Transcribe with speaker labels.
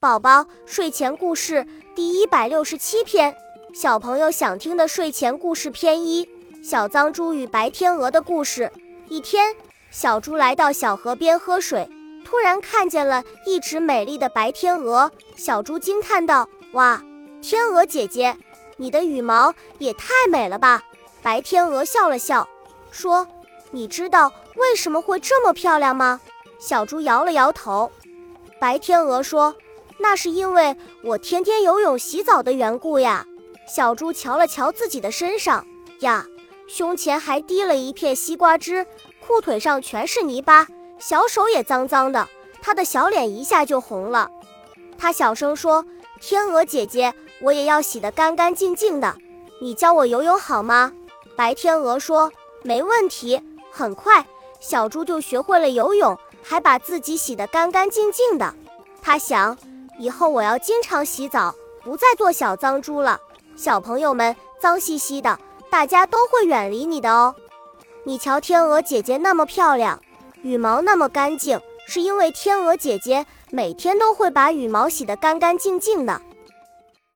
Speaker 1: 宝宝睡前故事第一百六十七篇，小朋友想听的睡前故事篇一：小脏猪与白天鹅的故事。一天，小猪来到小河边喝水，突然看见了一只美丽的白天鹅。小猪惊叹道：“哇，天鹅姐姐，你的羽毛也太美了吧！”白天鹅笑了笑，说：“你知道为什么会这么漂亮吗？”小猪摇了摇头。白天鹅说。那是因为我天天游泳洗澡的缘故呀。小猪瞧了瞧自己的身上，呀，胸前还滴了一片西瓜汁，裤腿上全是泥巴，小手也脏脏的。他的小脸一下就红了。他小声说：“天鹅姐姐，我也要洗得干干净净的，你教我游泳好吗？”白天鹅说：“没问题。”很快，小猪就学会了游泳，还把自己洗得干干净净的。他想。以后我要经常洗澡，不再做小脏猪了。小朋友们，脏兮兮的，大家都会远离你的哦。你瞧，天鹅姐姐那么漂亮，羽毛那么干净，是因为天鹅姐姐每天都会把羽毛洗得干干净净的。